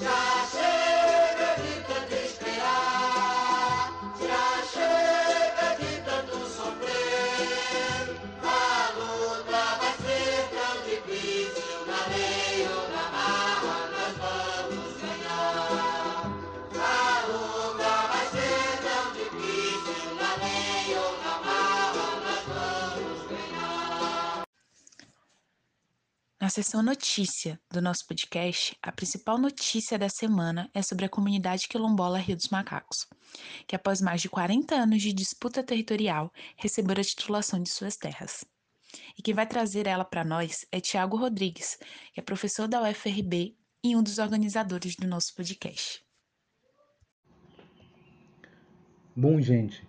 Na seção notícia do nosso podcast, a principal notícia da semana é sobre a comunidade quilombola Rio dos Macacos, que após mais de 40 anos de disputa territorial, recebeu a titulação de suas terras. E quem vai trazer ela para nós é Tiago Rodrigues, que é professor da UFRB e um dos organizadores do nosso podcast. Bom, gente,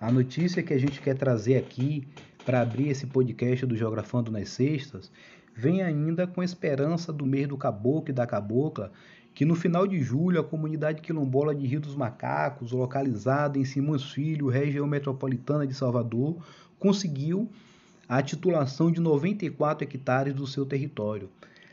a notícia que a gente quer trazer aqui para abrir esse podcast do Geografando nas Sextas vem ainda com a esperança do mês do caboclo e da cabocla, que no final de julho a comunidade quilombola de Rio dos Macacos, localizada em Simões Filho, região metropolitana de Salvador, conseguiu a titulação de 94 hectares do seu território.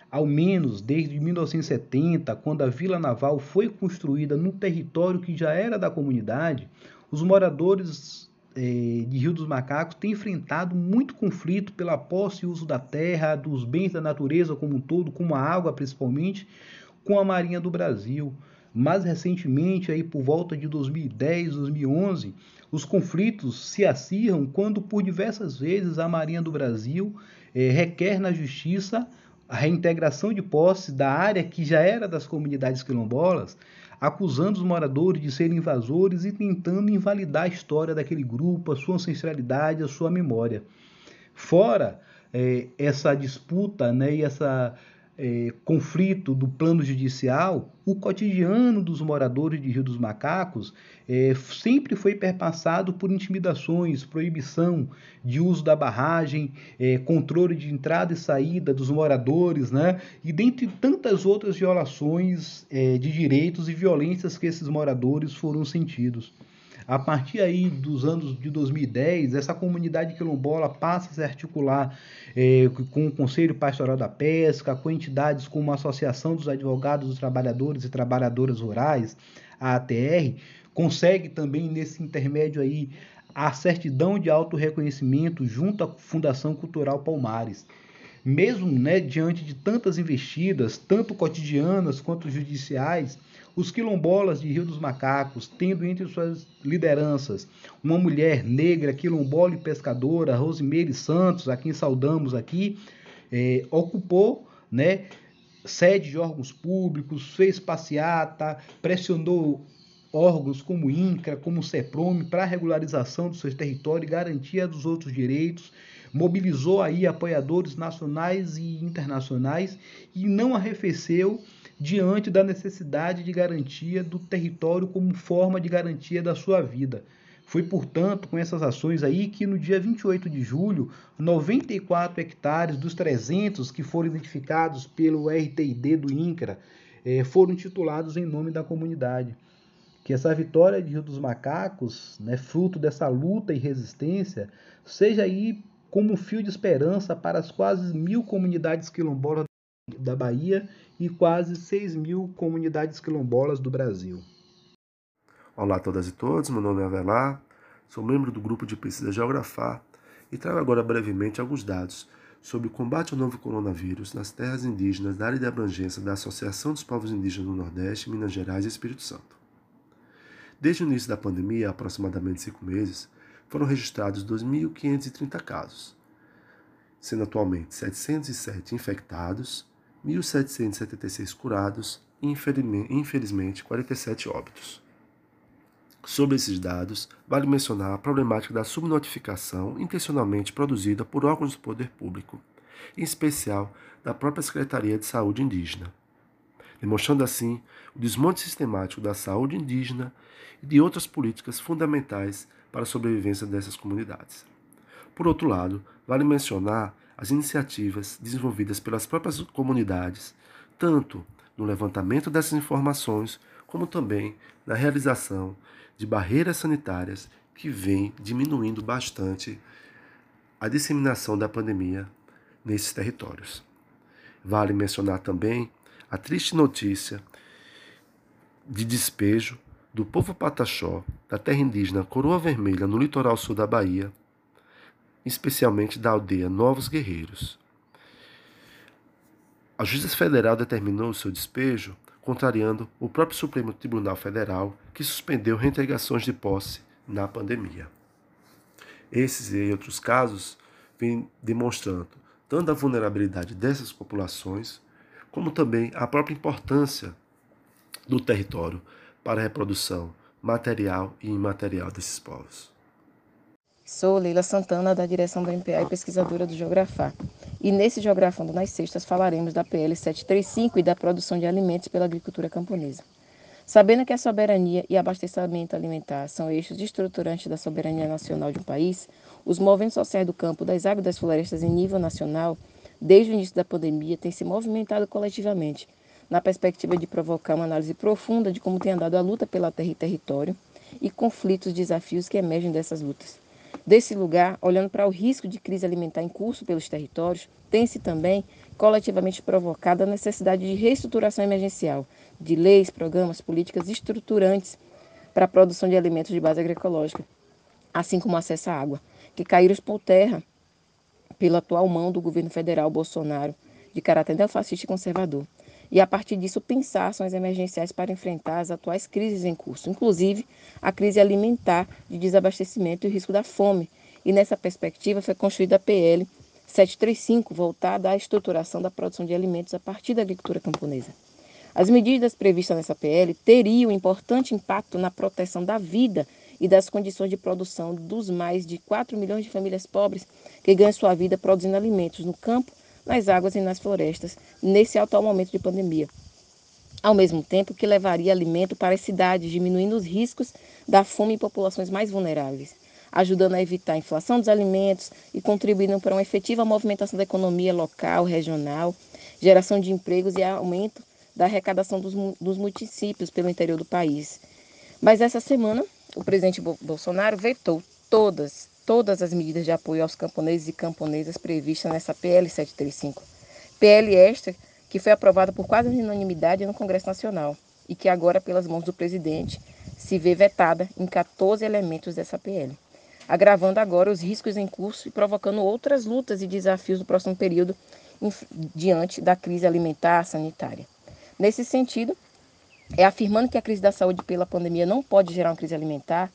Ao menos desde 1970, quando a Vila Naval foi construída no território que já era da comunidade, os moradores de Rio dos Macacos tem enfrentado muito conflito pela posse e uso da terra, dos bens da natureza como um todo, como a água principalmente, com a Marinha do Brasil. Mais recentemente, aí por volta de 2010, 2011, os conflitos se acirram quando por diversas vezes a Marinha do Brasil é, requer na justiça a reintegração de posse da área que já era das comunidades quilombolas, acusando os moradores de serem invasores e tentando invalidar a história daquele grupo, a sua ancestralidade, a sua memória. Fora é, essa disputa né, e essa é, conflito do plano judicial, o cotidiano dos moradores de Rio dos Macacos é, sempre foi perpassado por intimidações, proibição de uso da barragem, é, controle de entrada e saída dos moradores, né? e dentre tantas outras violações é, de direitos e violências que esses moradores foram sentidos. A partir aí dos anos de 2010, essa comunidade quilombola passa a se articular é, com o Conselho Pastoral da Pesca, com entidades como a Associação dos Advogados dos Trabalhadores e Trabalhadoras Rurais, a ATR, consegue também nesse intermédio aí a certidão de autorreconhecimento junto à Fundação Cultural Palmares mesmo né, diante de tantas investidas, tanto cotidianas quanto judiciais, os quilombolas de Rio dos Macacos, tendo entre suas lideranças uma mulher negra, quilombola e pescadora, Rosimeire Santos, a quem saudamos aqui, é, ocupou né, sede de órgãos públicos, fez passeata, pressionou órgãos como INCRA, como CEPROME, para a regularização do seu território e garantia dos outros direitos, mobilizou aí apoiadores nacionais e internacionais e não arrefeceu diante da necessidade de garantia do território como forma de garantia da sua vida. Foi, portanto, com essas ações aí que no dia 28 de julho, 94 hectares dos 300 que foram identificados pelo RTID do INCRA eh, foram titulados em nome da comunidade. Que essa vitória de Rio dos Macacos, né, fruto dessa luta e resistência, seja aí como um fio de esperança para as quase mil comunidades quilombolas da Bahia e quase 6 mil comunidades quilombolas do Brasil. Olá a todas e todos, meu nome é Avelar, sou membro do grupo de pesquisa Geografar e trago agora brevemente alguns dados sobre o combate ao novo coronavírus nas terras indígenas da área de abrangência da Associação dos Povos Indígenas do Nordeste, Minas Gerais e Espírito Santo. Desde o início da pandemia, há aproximadamente cinco meses, foram registrados 2.530 casos, sendo atualmente 707 infectados 1.776 curados e, infelizmente, 47 óbitos. Sobre esses dados, vale mencionar a problemática da subnotificação intencionalmente produzida por órgãos do poder público, em especial da própria Secretaria de Saúde Indígena, demonstrando assim o desmonte sistemático da saúde indígena e de outras políticas fundamentais para a sobrevivência dessas comunidades. Por outro lado, vale mencionar as iniciativas desenvolvidas pelas próprias comunidades, tanto no levantamento dessas informações, como também na realização de barreiras sanitárias que vem diminuindo bastante a disseminação da pandemia nesses territórios. Vale mencionar também a triste notícia de despejo do povo pataxó da terra indígena Coroa Vermelha no litoral sul da Bahia, especialmente da aldeia Novos Guerreiros. A Justiça Federal determinou o seu despejo, contrariando o próprio Supremo Tribunal Federal, que suspendeu reintegrações de posse na pandemia. Esses e outros casos vêm demonstrando tanto a vulnerabilidade dessas populações, como também a própria importância do território para a reprodução material e imaterial desses povos. Sou Leila Santana, da direção do MPA e pesquisadora do Geografar. E nesse Geografando nas Sextas falaremos da PL 735 e da produção de alimentos pela agricultura camponesa. Sabendo que a soberania e abastecimento alimentar são eixos estruturantes da soberania nacional de um país, os movimentos sociais do campo, das águas das florestas em nível nacional, desde o início da pandemia, têm se movimentado coletivamente, na perspectiva de provocar uma análise profunda de como tem andado a luta pela terra e território e conflitos e desafios que emergem dessas lutas. Desse lugar, olhando para o risco de crise alimentar em curso pelos territórios, tem-se também coletivamente provocado a necessidade de reestruturação emergencial de leis, programas, políticas estruturantes para a produção de alimentos de base agroecológica, assim como acesso à água, que caíram por terra pela atual mão do governo federal Bolsonaro, de caráter neofascista e conservador e, a partir disso, pensar ações emergenciais para enfrentar as atuais crises em curso, inclusive a crise alimentar de desabastecimento e o risco da fome. E nessa perspectiva foi construída a PL 735, voltada à estruturação da produção de alimentos a partir da agricultura camponesa. As medidas previstas nessa PL teriam importante impacto na proteção da vida e das condições de produção dos mais de 4 milhões de famílias pobres que ganham sua vida produzindo alimentos no campo nas águas e nas florestas nesse atual momento de pandemia. Ao mesmo tempo que levaria alimento para as cidades, diminuindo os riscos da fome em populações mais vulneráveis, ajudando a evitar a inflação dos alimentos e contribuindo para uma efetiva movimentação da economia local, regional, geração de empregos e aumento da arrecadação dos, dos municípios pelo interior do país. Mas essa semana, o presidente Bolsonaro vetou todas, todas as medidas de apoio aos camponeses e camponesas previstas nessa PL 735. PL esta que foi aprovada por quase unanimidade no Congresso Nacional e que agora, pelas mãos do presidente, se vê vetada em 14 elementos dessa PL, agravando agora os riscos em curso e provocando outras lutas e desafios no próximo período diante da crise alimentar sanitária. Nesse sentido, é afirmando que a crise da saúde pela pandemia não pode gerar uma crise alimentar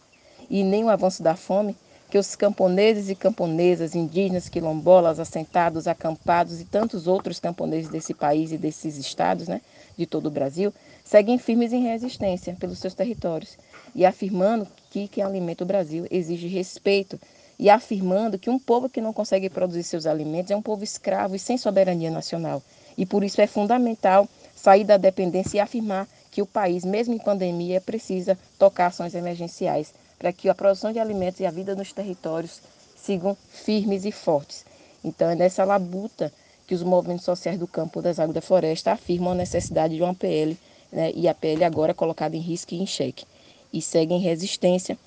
e nem o avanço da fome, que os camponeses e camponesas, indígenas, quilombolas, assentados, acampados e tantos outros camponeses desse país e desses estados, né, de todo o Brasil, seguem firmes em resistência pelos seus territórios e afirmando que quem alimenta o Brasil exige respeito e afirmando que um povo que não consegue produzir seus alimentos é um povo escravo e sem soberania nacional. E por isso é fundamental sair da dependência e afirmar que o país, mesmo em pandemia, precisa tocar ações emergenciais para que a produção de alimentos e a vida nos territórios sigam firmes e fortes. Então, é nessa labuta que os movimentos sociais do campo das águas da floresta afirmam a necessidade de uma PL, né, e a PL agora é colocada em risco e em xeque, e seguem resistência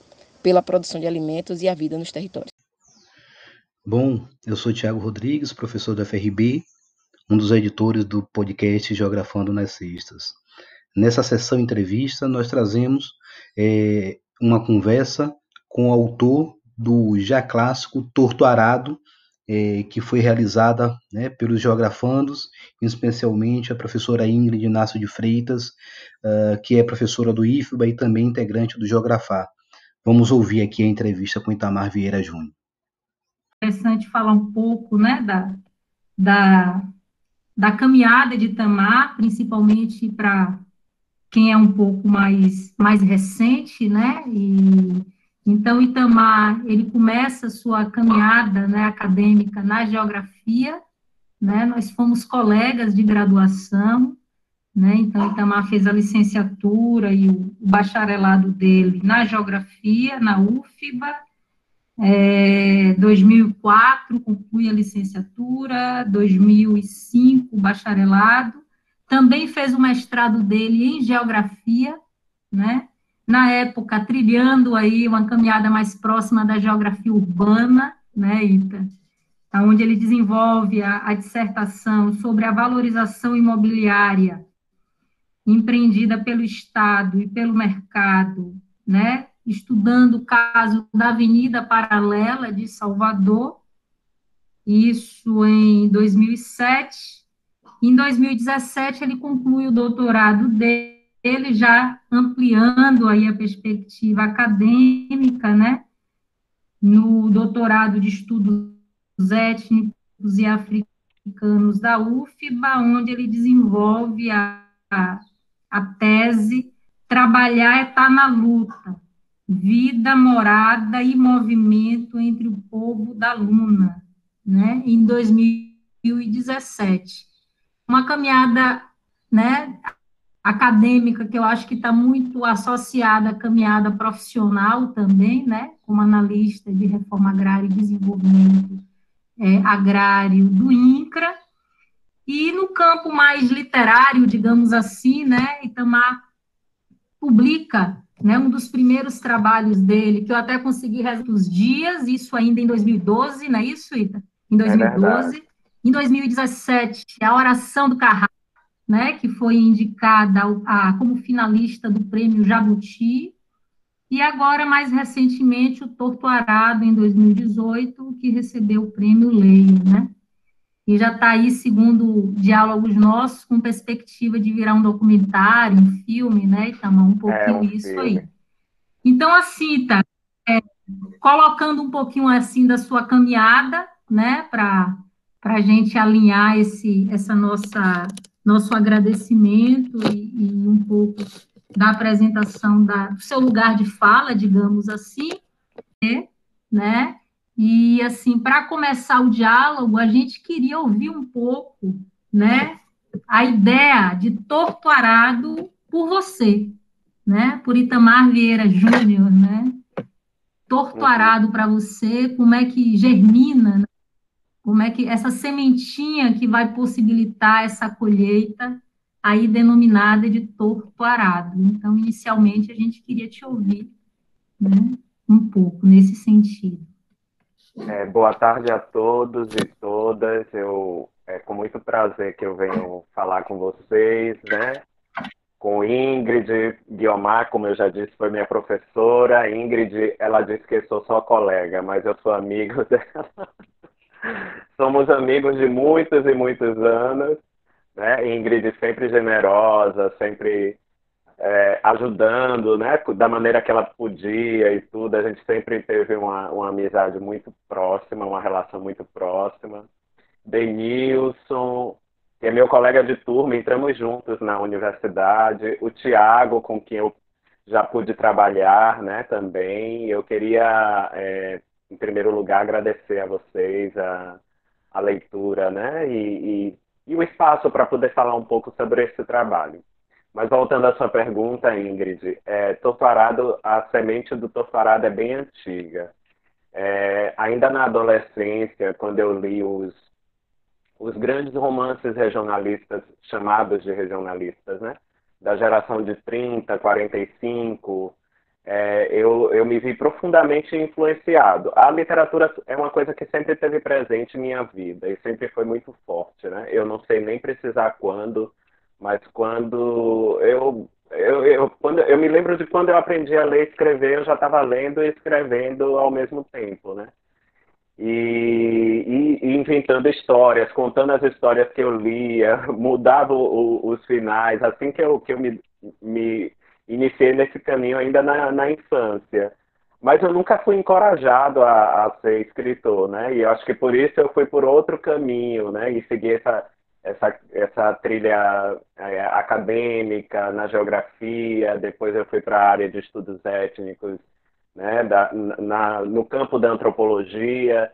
pela produção de alimentos e a vida nos territórios. Bom, eu sou Tiago Rodrigues, professor da FRB, um dos editores do podcast Geografando nas. Nessa sessão entrevista, nós trazemos é, uma conversa com o autor do já clássico Torto Arado, é, que foi realizada né, pelos geografandos, especialmente a professora Ingrid Inácio de Freitas, uh, que é professora do IFBA e também integrante do Geografar. Vamos ouvir aqui a entrevista com Itamar Vieira Júnior. Interessante falar um pouco né, da, da, da caminhada de Itamar, principalmente para quem é um pouco mais, mais recente, né? E, então, Itamar, ele começa sua caminhada né, acadêmica na geografia, né? Nós fomos colegas de graduação, né? Então, Itamar fez a licenciatura e o, bacharelado dele na geografia, na UFBA, é, 2004 conclui a licenciatura, 2005 o bacharelado, também fez o mestrado dele em geografia, né? Na época, trilhando aí uma caminhada mais próxima da geografia urbana, né, Ita? Onde ele desenvolve a, a dissertação sobre a valorização imobiliária empreendida pelo Estado e pelo mercado, né, estudando o caso da Avenida Paralela de Salvador, isso em 2007. Em 2017, ele conclui o doutorado dele, já ampliando aí a perspectiva acadêmica, né, no doutorado de estudos étnicos e africanos da UFBA, onde ele desenvolve a, a, a tese Trabalhar é estar tá na luta, vida, morada e movimento entre o povo da Luna, né, em 2017. Uma caminhada, né, acadêmica que eu acho que está muito associada à caminhada profissional também, né, como analista de reforma agrária e desenvolvimento é, agrário do INCRA, e no campo mais literário, digamos assim, né, Itamar publica né, um dos primeiros trabalhos dele, que eu até consegui os dias, isso ainda em 2012, não é isso, Ita? Em 2012. É em 2017, a Oração do Carrasco, né, que foi indicada a, como finalista do prêmio Jabuti, e agora, mais recentemente, o Torto Arado, em 2018, que recebeu o prêmio Leio, né? E já está aí, segundo diálogos nossos, com perspectiva de virar um documentário, um filme, né, Itamar? Um pouquinho é um isso filme. aí. Então, assim, tá, é, colocando um pouquinho, assim, da sua caminhada, né, para a gente alinhar esse, essa nossa, nosso agradecimento e, e um pouco da apresentação da, do seu lugar de fala, digamos assim, né? E assim, para começar o diálogo, a gente queria ouvir um pouco, né, a ideia de Torto Arado por você, né, por Itamar Vieira Júnior, né? Torto uhum. Arado para você, como é que germina, né? Como é que essa sementinha que vai possibilitar essa colheita aí denominada de torto arado. Então, inicialmente, a gente queria te ouvir né, um pouco nesse sentido. É, boa tarde a todos e todas. Eu é com muito prazer que eu venho falar com vocês, né? Com Ingrid Guiomar, como eu já disse, foi minha professora. Ingrid, ela disse que eu sou só colega, mas eu sou amigo dela. Somos amigos de muitos e muitos anos né? Ingrid sempre generosa, sempre é, ajudando, né? Da maneira que ela podia e tudo. A gente sempre teve uma, uma amizade muito próxima, uma relação muito próxima. Denilson, que é meu colega de turma, entramos juntos na universidade. O Tiago, com quem eu já pude trabalhar, né? Também. Eu queria, é, em primeiro lugar, agradecer a vocês a, a leitura, né? E, e e o espaço para poder falar um pouco sobre esse trabalho. Mas voltando à sua pergunta, Ingrid, é, a semente do torturado é bem antiga. É, ainda na adolescência, quando eu li os, os grandes romances regionalistas, chamados de regionalistas, né? da geração de 30, 45, eu, eu me vi profundamente influenciado. A literatura é uma coisa que sempre teve presente em minha vida e sempre foi muito forte, né? Eu não sei nem precisar quando, mas quando eu eu, eu, quando, eu me lembro de quando eu aprendi a ler e escrever, eu já estava lendo e escrevendo ao mesmo tempo, né? E, e, e, inventando histórias, contando as histórias que eu lia, mudava o, o, os finais, assim que eu, que eu me, me iniciei nesse caminho ainda na, na infância. Mas eu nunca fui encorajado a, a, ser escritor, né? E eu acho que por isso eu fui por outro caminho, né? E segui essa, essa, essa trilha é, acadêmica na geografia, depois eu fui para a área de estudos étnicos, né? Da, na, no campo da antropologia.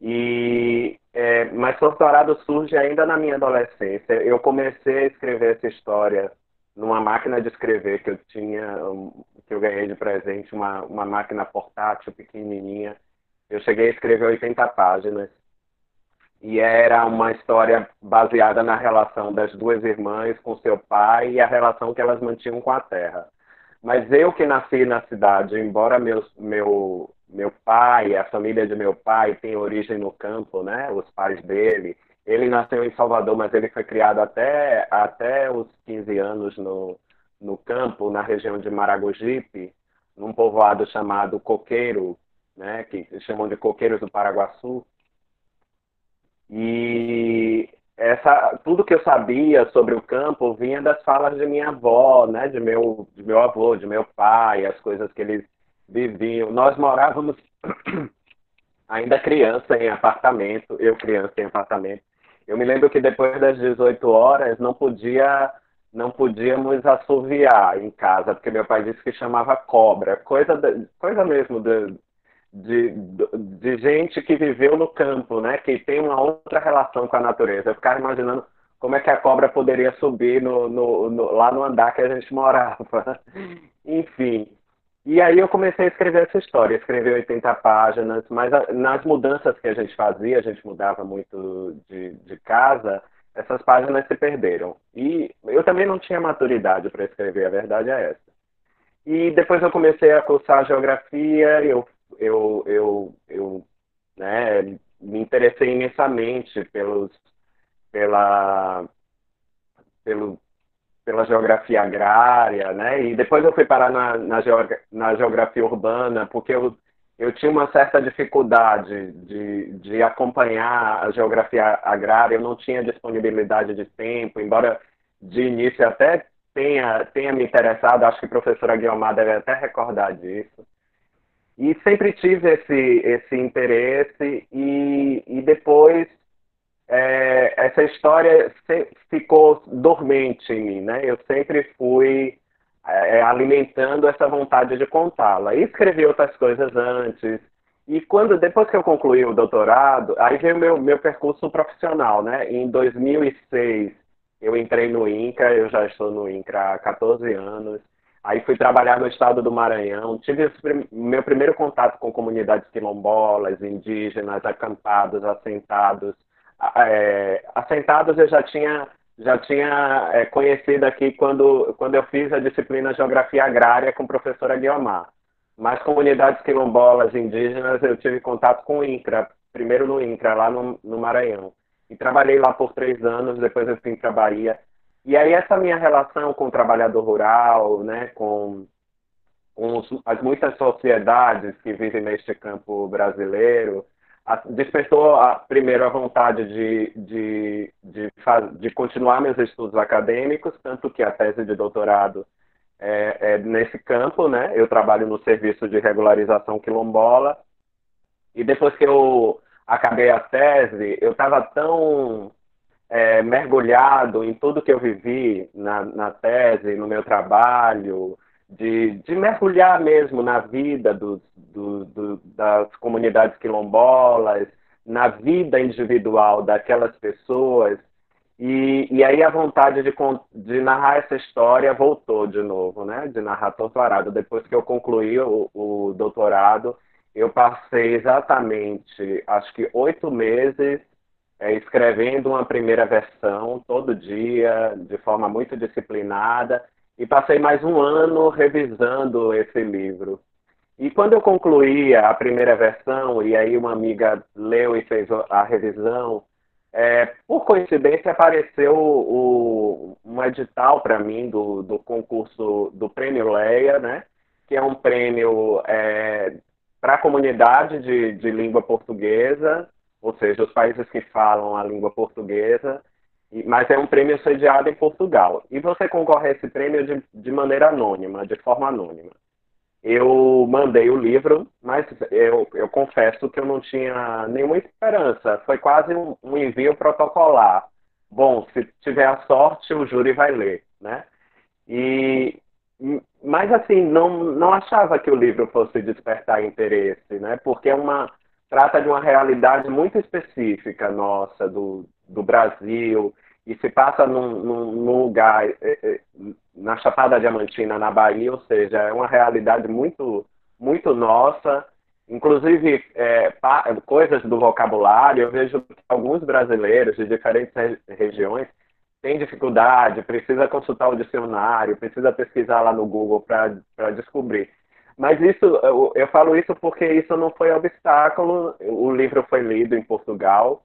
E, é, mas doutorado surge ainda na minha adolescência. Eu comecei a escrever essa história numa máquina de escrever que eu tinha, que eu ganhei de presente, uma, uma máquina portátil pequenininha. Eu cheguei a escrever 80 páginas. E era uma história baseada na relação das duas irmãs com seu pai e a relação que elas mantinham com a terra. Mas eu que nasci na cidade, embora meu, meu, meu pai, a família de meu pai, tenha origem no campo, né? Os pais dele, ele nasceu em Salvador, mas ele foi criado até, até os 15 anos no, no campo, na região de Maragogipe, num povoado chamado Coqueiro, né, que chamam de Coqueiros do Paraguaçu. E essa, tudo que eu sabia sobre o campo vinha das falas de minha avó, né, de meu, de meu avô, de meu pai, as coisas que eles viviam. Nós morávamos ainda criança em apartamento, eu criança em apartamento. Eu me lembro que depois das 18 horas não podia não podíamos assoviar em casa, porque meu pai disse que chamava cobra, coisa, de, coisa mesmo de, de, de, gente que viveu no campo, né? Que tem uma outra relação com a natureza. Eu ficava imaginando como é que a cobra poderia subir no, no, no, lá no andar que a gente morava. Enfim. E aí eu comecei a escrever essa história, escrevi 80 páginas, mas a, nas mudanças que a gente fazia, a gente mudava muito de, de casa, essas páginas se perderam. E eu também não tinha maturidade para escrever, a verdade é essa. E depois eu comecei a cursar geografia, eu, eu, eu, eu né, me interessei imensamente pelos, pela, pelo, pela geografia agrária, né? E depois eu fui parar na, na, na geografia urbana, porque eu eu tinha uma certa dificuldade de, de acompanhar a geografia agrária, eu não tinha disponibilidade de tempo, embora de início até tenha, tenha me interessado, acho que a professora Guilherme deve até recordar disso. E sempre tive esse, esse interesse, e, e depois é, essa história ficou dormente em mim, né? Eu sempre fui é, alimentando essa vontade de contá-la. Escrevi outras coisas antes. E quando depois que eu concluí o doutorado, aí veio meu meu percurso profissional, né? Em 2006 eu entrei no INCRA, eu já estou no INCRA há 14 anos. Aí fui trabalhar no estado do Maranhão. Tive meu primeiro contato com comunidades quilombolas, indígenas, acampados, assentados. É, assentados eu já tinha já tinha é, conhecido aqui quando, quando eu fiz a disciplina Geografia Agrária com a professora Guiomar. Mas comunidades quilombolas indígenas eu tive contato com o INCRA, primeiro no INCRA, lá no, no Maranhão. E trabalhei lá por três anos, depois eu fui para Bahia. E aí essa minha relação com o trabalhador rural, né, com, com as muitas sociedades que vivem neste campo brasileiro, despertou a, primeiro a vontade de, de, de, de, continuar meus estudos acadêmicos, tanto que a tese de doutorado é, é, nesse campo, né? Eu trabalho no serviço de regularização quilombola e depois que eu acabei a tese, eu estava tão é, mergulhado em tudo que eu vivi na, na tese, no meu trabalho, de, de mergulhar mesmo na vida do, do, do, das comunidades quilombolas, na vida individual daquelas pessoas. E, e aí a vontade de, de narrar essa história voltou de novo, né? De narrar doutorado. Depois que eu concluí o, o doutorado, eu passei exatamente, acho que oito meses é, escrevendo uma primeira versão todo dia, de forma muito disciplinada, e passei mais um ano revisando esse livro. E quando eu concluí a primeira versão, e aí uma amiga leu e fez a revisão, é, por coincidência apareceu o, um edital para mim do, do concurso do Prêmio Leia, né? que é um prêmio é, para a comunidade de, de língua portuguesa, ou seja, os países que falam a língua portuguesa, mas é um prêmio sediado em Portugal. E você concorre a esse prêmio de, de maneira anônima, de forma anônima. Eu mandei o livro, mas eu, eu confesso que eu não tinha nenhuma esperança. Foi quase um, um envio protocolar. Bom, se tiver a sorte, o júri vai ler, né? E, mas assim, não, não achava que o livro fosse despertar interesse, né? Porque é uma trata de uma realidade muito específica nossa do, do Brasil e se passa num, num, lugar é, é, na Chapada Diamantina, na Bahia, ou seja, é uma realidade muito, muito nossa. Inclusive, é, coisas do vocabulário, eu vejo que alguns brasileiros de diferentes regiões têm dificuldade, precisa consultar o dicionário, precisa pesquisar lá no Google para descobrir. Mas isso, eu, eu falo isso porque isso não foi obstáculo. O livro foi lido em Portugal,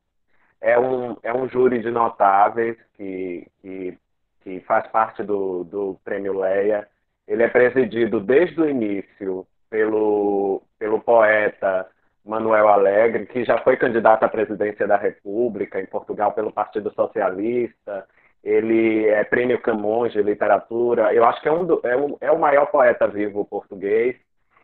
é um, é um júri de notáveis que, que, que faz parte do, do Prêmio Leia. Ele é presidido desde o início pelo, pelo poeta Manuel Alegre, que já foi candidato à presidência da República em Portugal pelo Partido Socialista. Ele é prêmio Camões de literatura. Eu acho que é, um, do, é, um, é o maior poeta vivo português.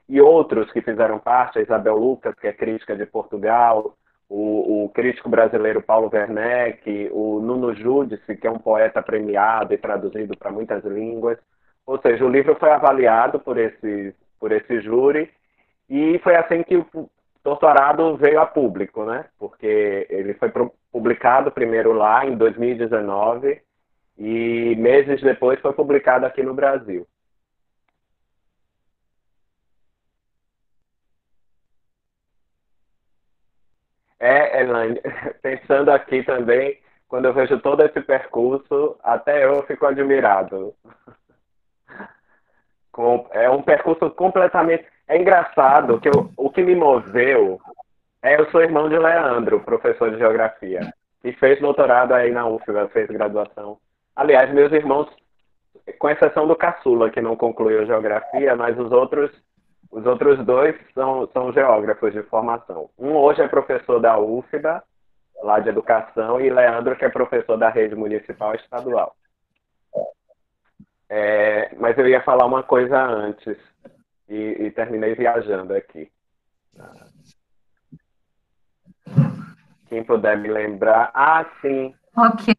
E outros que fizeram parte, a Isabel Lucas, que é crítica de Portugal, o, o crítico brasileiro Paulo Werneck, o Nuno Judice, que é um poeta premiado e traduzido para muitas línguas. Ou seja, o livro foi avaliado por esse, por esse júri e foi assim que o doutorado veio a público, né? Porque ele foi publicado primeiro lá em 2019 e meses depois foi publicado aqui no Brasil. É, Elaine, pensando aqui também, quando eu vejo todo esse percurso, até eu fico admirado. É um percurso completamente é engraçado que eu, o que me moveu é eu sou irmão de Leandro, professor de geografia, e fez doutorado aí na UFBA, fez graduação. Aliás, meus irmãos, com exceção do caçula, que não concluiu geografia, mas os outros, os outros dois são, são geógrafos de formação. Um hoje é professor da UFBA, lá de educação, e Leandro, que é professor da rede municipal estadual. É, mas eu ia falar uma coisa antes e, e terminei viajando aqui. Quem puder me lembrar. Ah, sim. Ok.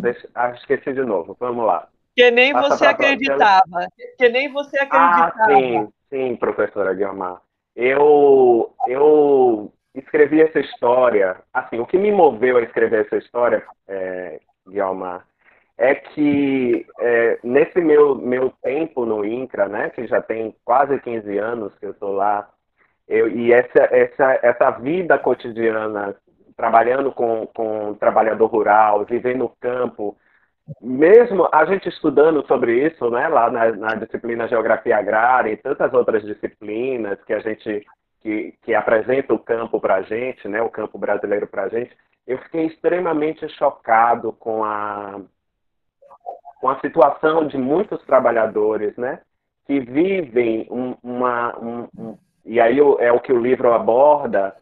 Deixa... Ah, esqueci de novo. Vamos lá. Que nem Passa você acreditava. Que nem você acreditava. Ah, sim, sim, professora Guilmar. Eu, eu escrevi essa história. Assim, o que me moveu a escrever essa história, é, Guilmar, é que é, nesse meu, meu tempo no INCRA, né, que já tem quase 15 anos que eu estou lá, eu, e essa, essa, essa vida cotidiana, trabalhando com, com trabalhador rural, vivendo no campo, mesmo a gente estudando sobre isso, né, lá na, na disciplina Geografia Agrária e tantas outras disciplinas que a gente que, que apresenta o campo para a gente, né, o campo brasileiro para a gente, eu fiquei extremamente chocado com a com a situação de muitos trabalhadores, né, que vivem um, uma, um, um, e aí é o que o livro aborda,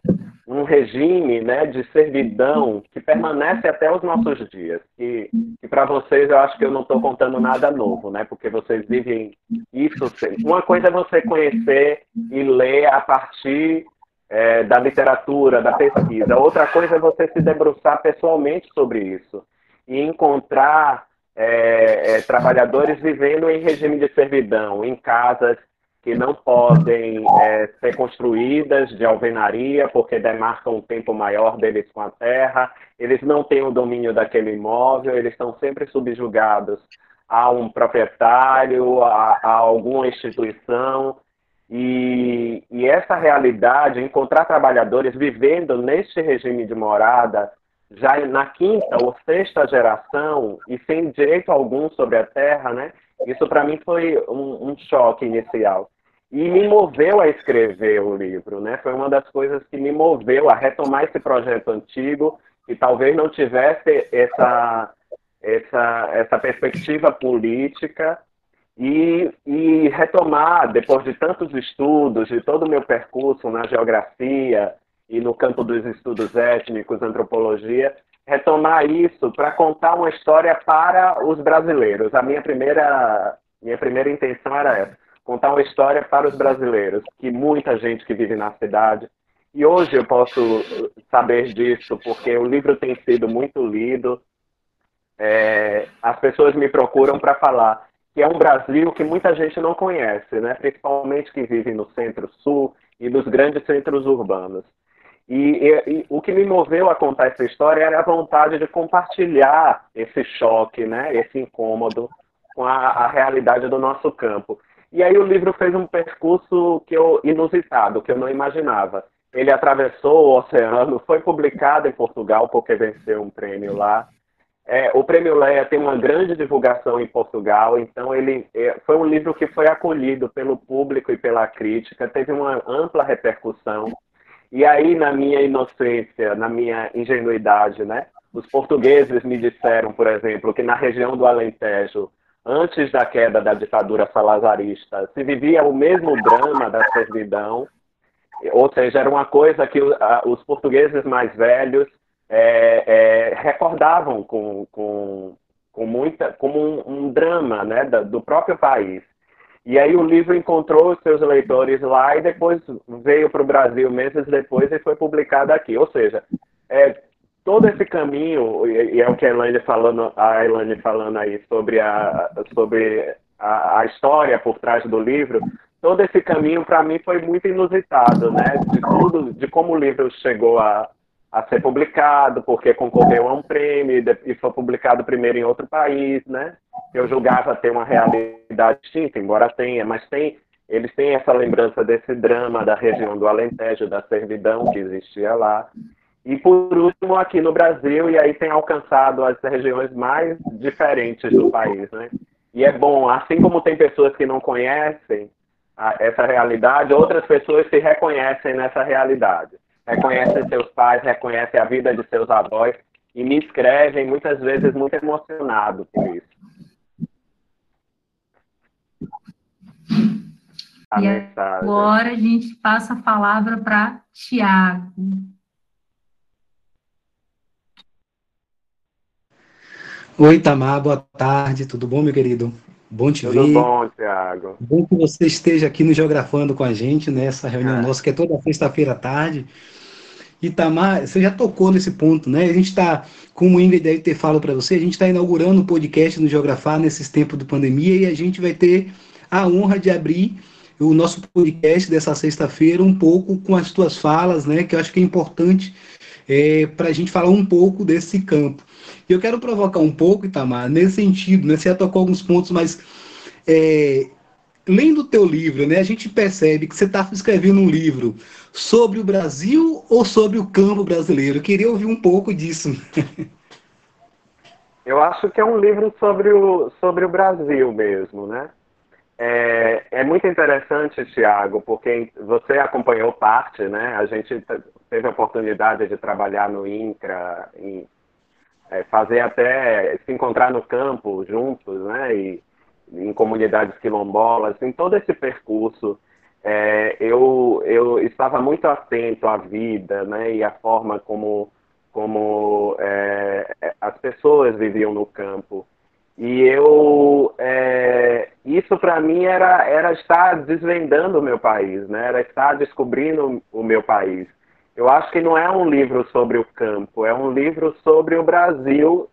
um regime, né, de servidão que permanece até os nossos dias. E, e para vocês eu acho que eu não estou contando nada novo, né, porque vocês vivem isso sempre. Uma coisa é você conhecer e ler a partir é, da literatura, da pesquisa. Outra coisa é você se debruçar pessoalmente sobre isso e encontrar é, é, trabalhadores vivendo em regime de servidão, em casas que não podem é, ser construídas de alvenaria, porque demarcam um tempo maior deles com a terra, eles não têm o domínio daquele imóvel, eles estão sempre subjugados a um proprietário, a, a alguma instituição, e, e, essa realidade, encontrar trabalhadores vivendo neste regime de morada, já na quinta ou sexta geração e sem direito algum sobre a terra, né? Isso para mim foi um, um, choque inicial e me moveu a escrever o livro, né? Foi uma das coisas que me moveu a retomar esse projeto antigo que talvez não tivesse essa essa essa perspectiva política e, e retomar depois de tantos estudos, de todo o meu percurso na geografia, e no campo dos estudos étnicos, antropologia, retomar isso para contar uma história para os brasileiros. A minha primeira, minha primeira intenção era essa, contar uma história para os brasileiros, que muita gente que vive na cidade. E hoje eu posso saber disso, porque o livro tem sido muito lido. É, as pessoas me procuram para falar que é um Brasil que muita gente não conhece, né? principalmente que vive no centro-sul e nos grandes centros urbanos. E, e, e, o que me moveu a contar essa história era a vontade de compartilhar esse choque, né, esse incômodo com a, a realidade do nosso campo. E aí o livro fez um percurso que eu inusitado, que eu não imaginava. Ele atravessou o oceano, foi publicado em Portugal porque venceu um prêmio lá. É, o prêmio Leia tem uma grande divulgação em Portugal, então ele é, foi um livro que foi acolhido pelo público e pela crítica, teve uma ampla repercussão E aí, na minha inocência, na minha ingenuidade, né? Os portugueses me disseram, por exemplo, que na região do Alentejo, antes da queda da ditadura salazarista, se vivia o mesmo drama da servidão, ou seja, era uma coisa que os portugueses mais velhos é, é, recordavam com, com, com muita, como um, um drama né, do próprio país. E aí o livro encontrou seus leitores lá e depois veio para o Brasil meses depois e foi publicado aqui. Ou seja, é, todo esse caminho, e, é o que a Elaine falando, a Elaine falando aí sobre a, sobre a, a história por trás do livro, todo esse caminho para mim foi muito inusitado, né? De tudo, de como o livro chegou a, a ser publicado, porque concorreu a um prêmio e foi publicado primeiro em outro país, né? Eu julgava ter uma realidade distinta, embora tenha, mas tem, eles têm essa lembrança desse drama da região do Alentejo, da servidão que existia lá. E por último, aqui no Brasil, e aí tem alcançado as regiões mais diferentes do país, né? E é bom, assim como tem pessoas que não conhecem a, essa realidade, outras pessoas se reconhecem nessa realidade reconhecem seus pais, reconhecem a vida de seus avós e me escrevem muitas vezes muito emocionado por isso. A e mensagem. agora a gente passa a palavra para Tiago. Oi, Tamar, boa tarde, tudo bom, meu querido? Bom te tudo ver. Tudo bom, Tiago. Bom que você esteja aqui nos Geografando com a gente nessa reunião é. nossa, que é toda sexta-feira à tarde. Itamar, você já tocou nesse ponto, né? A gente está, como o Ingrid deve ter falado para você, a gente está inaugurando um podcast no Geografar nesses tempos de pandemia e a gente vai ter a honra de abrir o nosso podcast dessa sexta-feira um pouco com as tuas falas, né? Que eu acho que é importante é, para a gente falar um pouco desse campo. E eu quero provocar um pouco, Itamar, nesse sentido, né? Você já tocou alguns pontos, mas é, lendo o teu livro, né, a gente percebe que você está escrevendo um livro sobre o Brasil ou sobre o campo brasileiro. Eu queria ouvir um pouco disso. Eu acho que é um livro sobre o, sobre o Brasil mesmo, né? É, é muito interessante, Tiago, porque você acompanhou parte, né? A gente teve a oportunidade de trabalhar no INCRA, é, fazer até se encontrar no campo juntos, né? E, em comunidades quilombolas, em todo esse percurso, é, eu, eu estava muito atento à vida né, e à forma como, como é, as pessoas viviam no campo. E eu, é, isso para mim era, era estar desvendando o meu país, né? era estar descobrindo o meu país. Eu acho que não é um livro sobre o campo, é um livro sobre o Brasil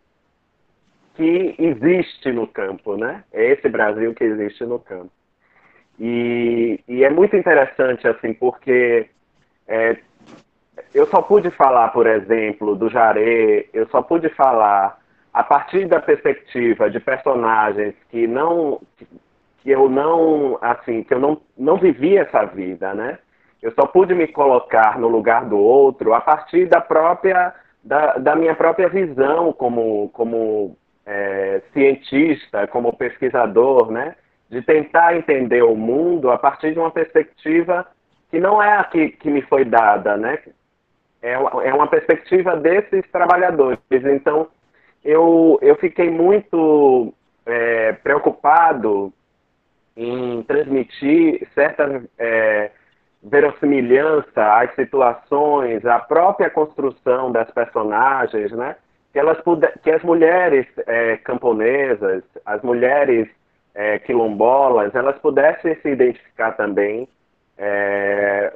que existe no campo, né? É esse Brasil que existe no campo. E, e é muito interessante, assim, porque é, eu só pude falar, por exemplo, do Jaré, eu só pude falar a partir da perspectiva de personagens que não que eu não assim que eu não não vivi essa vida né eu só pude me colocar no lugar do outro a partir da própria da, da minha própria visão como como é, cientista, como pesquisador, né, de tentar entender o mundo a partir de uma perspectiva que não é a que, que me foi dada, né? É, é uma perspectiva desses trabalhadores. Então, eu, eu fiquei muito é, preocupado em transmitir certa é, verossimilhança às situações, à própria construção das personagens, né? que, elas que as mulheres é, camponesas, as mulheres é, quilombolas, elas pudessem se identificar também é,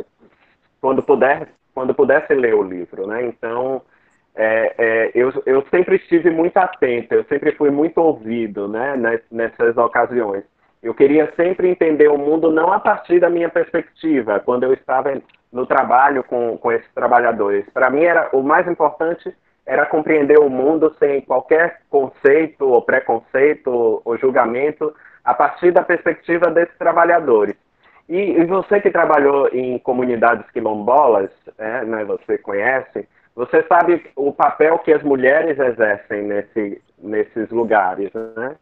quando, puder, quando pudessem ler o livro. Né? Então, é, é, eu, eu sempre estive muito atento, eu sempre fui muito ouvido né, nessas ocasiões. Eu queria sempre entender o mundo não a partir da minha perspectiva, quando eu estava no trabalho com, com esses trabalhadores. Para mim, era o mais importante era compreender o mundo sem qualquer conceito ou preconceito ou julgamento a partir da perspectiva desses trabalhadores. E, e você que trabalhou em comunidades quilombolas, é, né, você conhece, você sabe o papel que as mulheres exercem nesse, nesses lugares, né?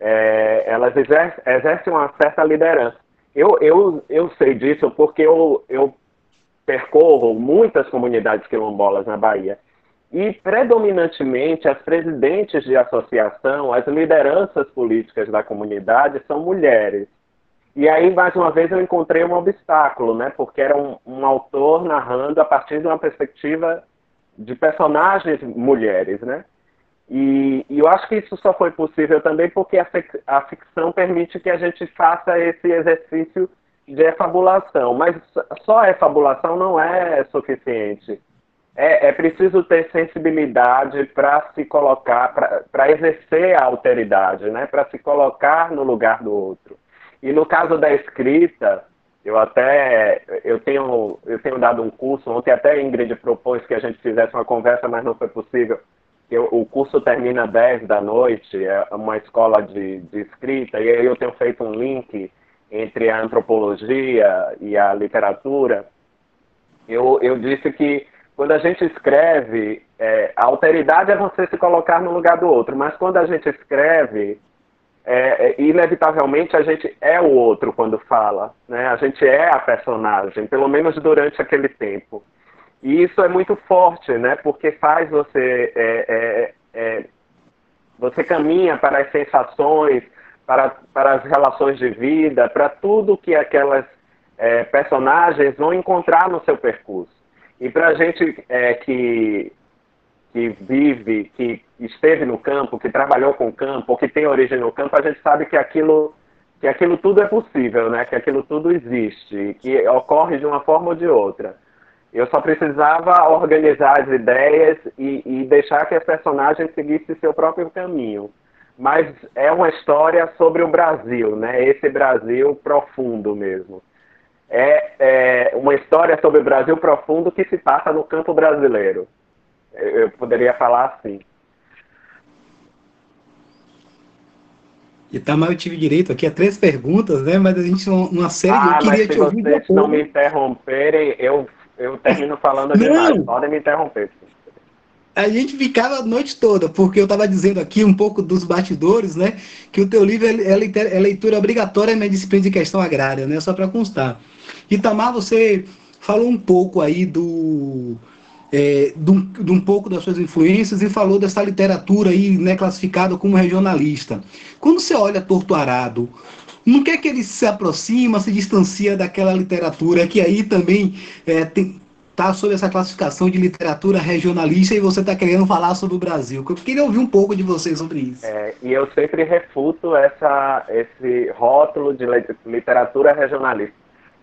É, elas exercem, exercem, uma certa liderança. Eu, eu, eu sei disso porque eu, eu percorro muitas comunidades quilombolas na Bahia. E, predominantemente, as presidentes de associação, as lideranças políticas da comunidade são mulheres. E aí, mais uma vez, eu encontrei um obstáculo, né? Porque era um, um autor narrando a partir de uma perspectiva de personagens mulheres, né? E, e, eu acho que isso só foi possível também porque a, fic, a ficção permite que a gente faça esse exercício de efabulação. Mas só a efabulação não é suficiente. É, é preciso ter sensibilidade para se colocar, para exercer a alteridade, né? para se colocar no lugar do outro. E no caso da escrita, eu até eu tenho, eu tenho dado um curso, ontem até a Ingrid propôs que a gente fizesse uma conversa, mas não foi possível eu, o curso termina às 10 da noite, é uma escola de, de escrita, e aí eu tenho feito um link entre a antropologia e a literatura. Eu, eu disse que quando a gente escreve, é, a alteridade é você se colocar no lugar do outro, mas quando a gente escreve, é, é, inevitavelmente a gente é o outro quando fala, né? A gente é a personagem, pelo menos durante aquele tempo. E isso é muito forte, né? Porque faz você. É, é, é, você caminha para as sensações, para, para as relações de vida, para tudo que aquelas é, personagens vão encontrar no seu percurso. E para a gente que, que vive, que esteve no campo, que trabalhou com o campo, que tem origem no campo, a gente sabe que aquilo, que aquilo tudo é possível, né? que aquilo tudo existe, que ocorre de uma forma ou de outra. Eu só precisava organizar as ideias e, e deixar que as personagens seguissem seu próprio caminho. Mas é uma história sobre o Brasil, né? Esse Brasil profundo mesmo. É, é uma história sobre o Brasil profundo que se passa no campo brasileiro. Eu poderia falar assim. Itamar, eu tive direito aqui a três perguntas, né? Mas a gente uma série ah, eu queria mas se te ouvir. Vocês não me interromperem, eu eu termino falando não. demais. Podem me interromper. A gente ficava a noite toda, porque eu estava dizendo aqui um pouco dos bastidores, né? Que o teu livro é, leitura obrigatória na disciplina de questão agrária, né? Só para constar. Itamar, você falou um pouco aí do, é, de, um, de, um, pouco das suas influências e falou dessa literatura aí, né, classificada como regionalista. Quando você olha Torto Arado, no que é que ele se aproxima, se distancia daquela literatura que aí também é, tem, está sob essa classificação de literatura regionalista e você está querendo falar sobre o Brasil. Eu queria ouvir um pouco de você sobre isso. É, e eu sempre refuto essa, esse rótulo de literatura regionalista,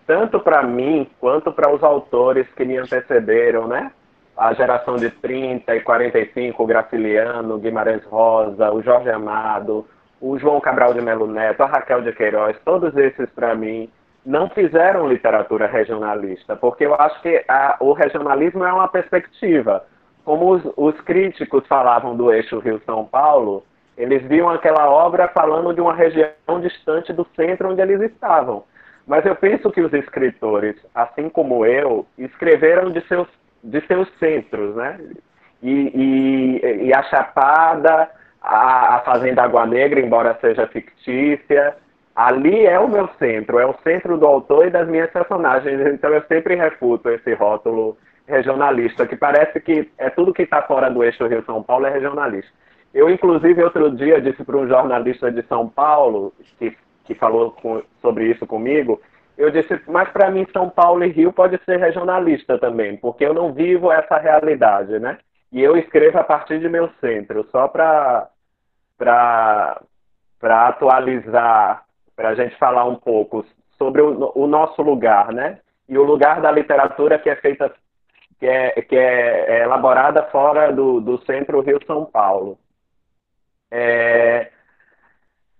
tanto para mim quanto para os autores que me antecederam, né? A geração de 30 e 45, o Graciliano, Guimarães Rosa, o Jorge Amado, o João Cabral de Melo Neto, a Raquel de Queiroz, todos esses, para mim, não fizeram literatura regionalista, porque eu acho que a, o regionalismo é uma perspectiva. Como os, os críticos falavam do eixo Rio-São Paulo, eles viam aquela obra falando de uma região distante do centro onde eles estavam. Mas eu penso que os escritores, assim como eu, escreveram de seus, de seus centros, né? E, e, e a Chapada, a, a Fazenda Água Negra, embora seja fictícia, ali é o meu centro, é o centro do autor e das minhas personagens. Então eu sempre refuto esse rótulo regionalista, que parece que é tudo que está fora do eixo Rio-São Paulo é regionalista. Eu, inclusive, outro dia disse para um jornalista de São Paulo, que, que falou com, sobre isso comigo, eu disse, mas para mim São Paulo e Rio pode ser regionalista também, porque eu não vivo essa realidade, né? E eu escrevo a partir de meu centro, só para atualizar, para a gente falar um pouco sobre o, o, nosso lugar, né? E o lugar da literatura que é feita, que é, que é, é elaborada fora do, do centro Rio-São Paulo. É,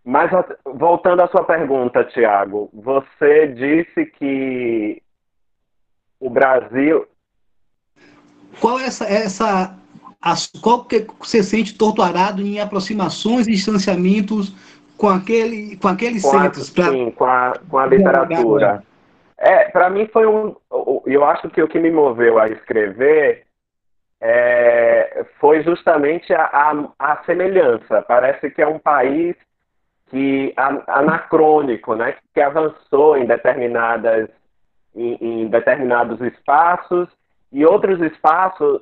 mas voltando à sua pergunta, Tiago, você disse que o Brasil. Qual é essa, essa qual que você sente torturado em aproximações e distanciamentos com, aquele, com aqueles com centros? A, pra... Sim, com a, com a literatura. É, para mim foi um. Eu acho que o que me moveu a escrever é, foi justamente a, a, a, semelhança. Parece que é um país que anacrônico, né, que avançou em determinadas em, em determinados espaços e outros espaços,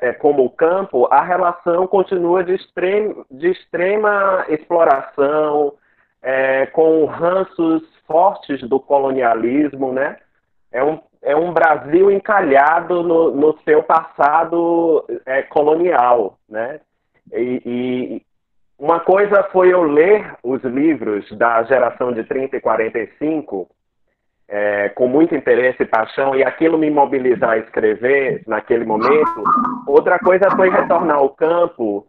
é, como o campo, a relação continua de, extrema, de extrema exploração, é, com ranços fortes do colonialismo, né? É um, é um Brasil encalhado no, no seu passado é, colonial, né? E, uma coisa foi eu ler os livros da geração de 30 e 45 é, com muito interesse e paixão, e aquilo me mobilizar a escrever naquele momento. Outra coisa foi retornar ao campo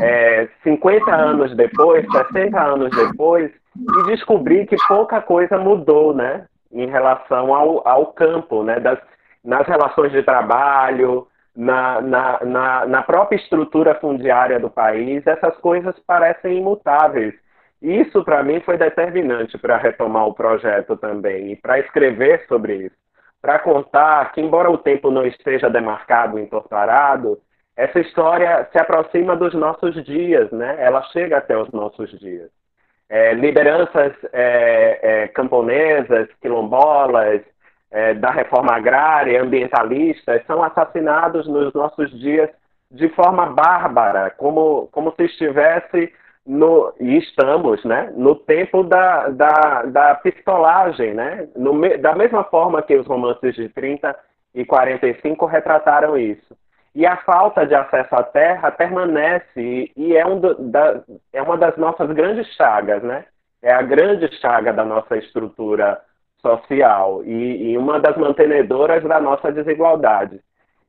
é, 50 anos depois, 60 anos depois, e descobrir que pouca coisa mudou, né? Em relação ao, ao campo, né? Das, nas relações de trabalho, na, na, na, na própria estrutura fundiária do país, essas coisas parecem imutáveis. Isso, para mim, foi determinante para retomar o projeto também e para escrever sobre isso. Para contar que, embora o tempo não esteja demarcado, entortarado, essa história se aproxima dos nossos dias, né? Ela chega até os nossos dias. É, lideranças é, é, camponesas, quilombolas, é, da reforma agrária, ambientalistas, são assassinados nos nossos dias de forma bárbara, como, como se estivesse no, e estamos né, no tempo da, da, da pistolagem, né, no, da mesma forma que os romances de 30 e 45 retrataram isso. E a falta de acesso à terra permanece e é, um do, da, é uma das nossas grandes chagas, né? É a grande chaga da nossa estrutura social e, e uma das mantenedoras da nossa desigualdade.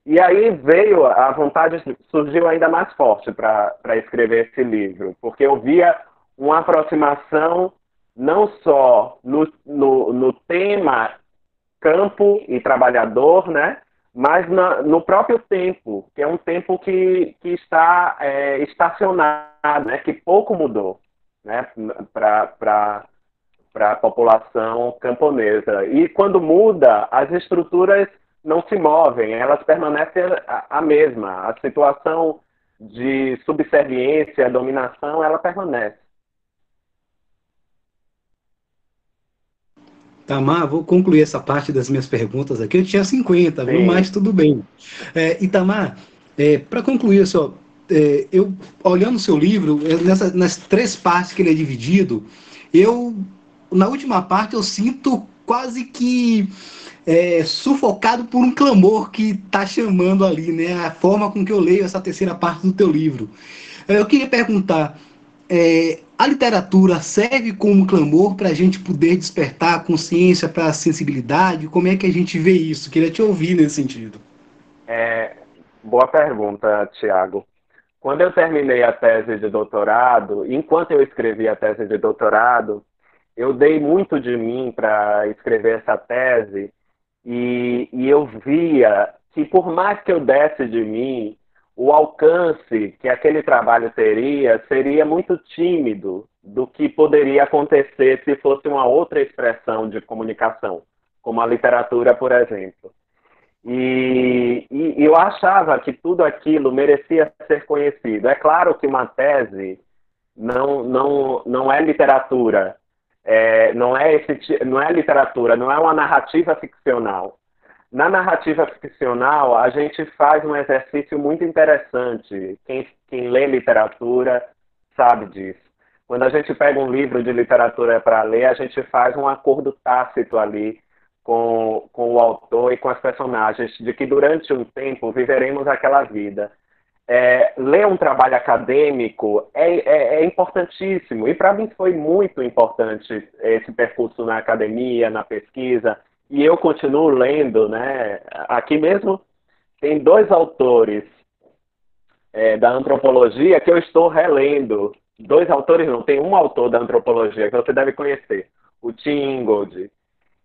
E aí veio, a vontade surgiu ainda mais forte para escrever esse livro, porque eu via uma aproximação não só no, no, no tema campo e trabalhador, né, mas na, no próprio tempo, que é um tempo que, que está é, estacionado, né, que pouco mudou né, para a população camponesa. E quando muda, as estruturas não se movem, elas permanecem a, a mesma. A situação de subserviência, dominação, ela permanece. Tamar, vou concluir essa parte das minhas perguntas aqui. Eu tinha 50, Sim. viu? Mas tudo bem. É, Itamar, é, para concluir, só, é, eu olhando o seu livro, é, nessa, nas três partes que ele é dividido, eu, na última parte, eu sinto quase que é, sufocado por um clamor que está chamando ali, né? A forma com que eu leio essa terceira parte do teu livro. Eu queria perguntar, é, a literatura serve como clamor para a gente poder despertar a consciência para a sensibilidade? Como é que a gente vê isso? Queria te ouvir nesse sentido. É, boa pergunta, Tiago. Quando eu terminei a tese de doutorado, enquanto eu escrevi a tese de doutorado, eu dei muito de mim para escrever essa tese e, e eu via que por mais que eu desse de mim, o alcance que aquele trabalho teria seria muito tímido do que poderia acontecer se fosse uma outra expressão de comunicação, como a literatura, por exemplo. E, e, eu achava que tudo aquilo merecia ser conhecido. É claro que uma tese não, não, não é literatura, é, não, é esse, não é literatura, não é uma narrativa ficcional. Na narrativa ficcional, a gente faz um exercício muito interessante. Quem, quem lê literatura sabe disso. Quando a gente pega um livro de literatura para ler, a gente faz um acordo tácito ali com, com o autor e com as personagens, de que durante um tempo viveremos aquela vida é, ler um trabalho acadêmico é, é, é importantíssimo. E para mim foi muito importante esse percurso na academia, na pesquisa. E eu continuo lendo, né? Aqui mesmo tem dois autores é, da antropologia que eu estou relendo. Dois autores, não, tem um autor da antropologia que você deve conhecer, o Tim Ingold.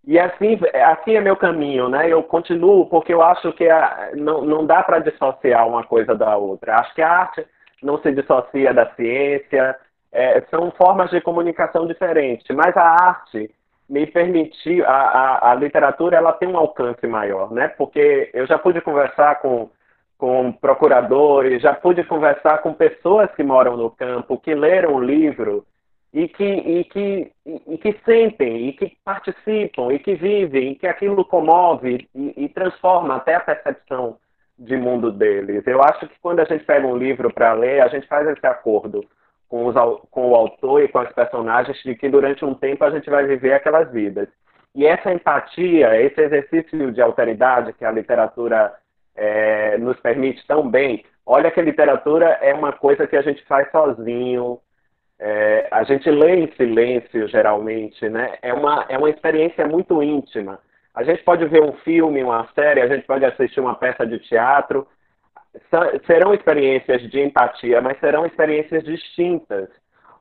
E assim, assim é meu caminho, né? Eu continuo porque eu acho que a, não, não dá para dissociar uma coisa da outra. Acho que a arte não se dissocia da ciência, é, são formas de comunicação diferentes, mas a arte me permitiu, a, a, a, literatura ela tem um alcance maior, né? Porque eu já pude conversar com, com procuradores, já pude conversar com pessoas que moram no campo, que leram o livro e que, e que, e, que sentem, e que participam, e que vivem, e que aquilo comove e, e transforma até a percepção de mundo deles. Eu acho que quando a gente pega um livro para ler, a gente faz esse acordo com, os, com o autor e com as personagens de que durante um tempo a gente vai viver aquelas vidas. E essa empatia, esse exercício de alteridade que a literatura é, nos permite tão bem, olha que a literatura é uma coisa que a gente faz sozinho, é, a gente lê em silêncio, geralmente, né? É uma, é uma experiência muito íntima. A gente pode ver um filme, uma série, a gente pode assistir uma peça de teatro. Serão experiências de empatia, mas serão experiências distintas.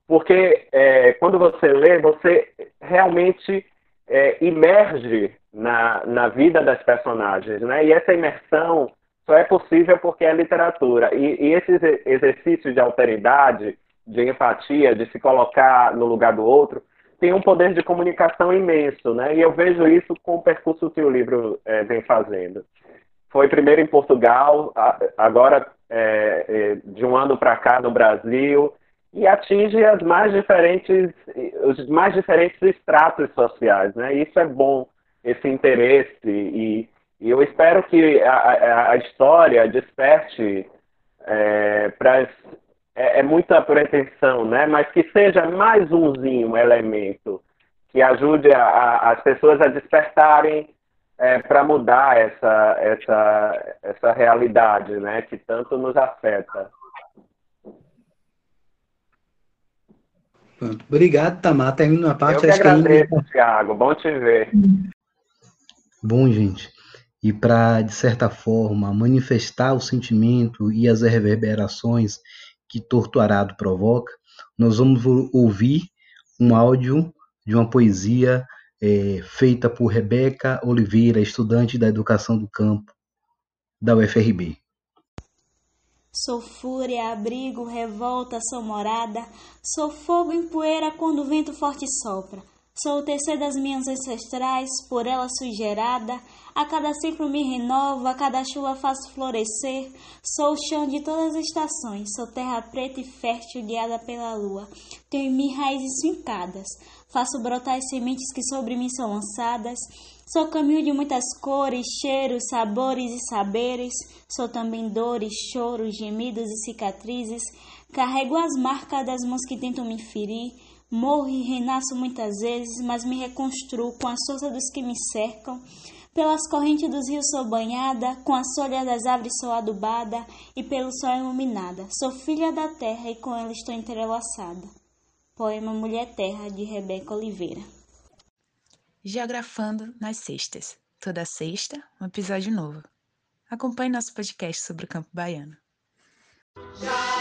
Porque é, quando você lê, você realmente é, imerge na, na vida das personagens, né? E essa imersão só é possível porque é literatura. E, e esse exercício de alteridade, de empatia, de se colocar no lugar do outro, tem um poder de comunicação imenso, né? E eu vejo isso com o percurso que o livro é, vem fazendo. Foi primeiro em Portugal, agora é, é, de um ano para cá no Brasil, e atinge as mais diferentes, os mais diferentes estratos sociais, né? Isso é bom, esse interesse e, e eu espero que a, a, a história desperte é, para é, é, muita pretensão, né? Mas que seja mais umzinho elemento que ajude a, a, as pessoas a despertarem é, para mudar essa, essa, essa realidade, né? Que tanto nos afeta. Obrigado, Tamar. Termina a parte. Eu que agradeço, que ainda... Thiago. Bom te ver. Bom, gente. E para, de certa forma, manifestar o sentimento e as reverberações que Torturado provoca, nós vamos ouvir um áudio de uma poesia é, feita por Rebeca Oliveira, estudante da Educação do Campo da UFRB. Sou fúria, abrigo, revolta, sou morada, sou fogo em poeira quando o vento forte sopra. Sou o tecer das minhas ancestrais, por ela sou gerada, a cada ciclo me renovo, a cada chuva faço florescer. Sou o chão de todas as estações, sou terra preta e fértil guiada pela lua. Tenho em mim raízes fincadas, faço brotar as sementes que sobre mim são lançadas. Sou caminho de muitas cores, cheiros, sabores e saberes. Sou também dores, choros, gemidos e cicatrizes. Carrego as marcas das mãos que tentam me ferir. Morro e renasço muitas vezes, mas me reconstruo com a força dos que me cercam. Pelas correntes dos rios sou banhada, com as folhas das árvores sou adubada e pelo sol iluminada. Sou filha da terra e com ela estou entrelaçada. Poema Mulher Terra, de Rebeca Oliveira. Geografando nas sextas. Toda sexta, um episódio novo. Acompanhe nosso podcast sobre o campo baiano. Já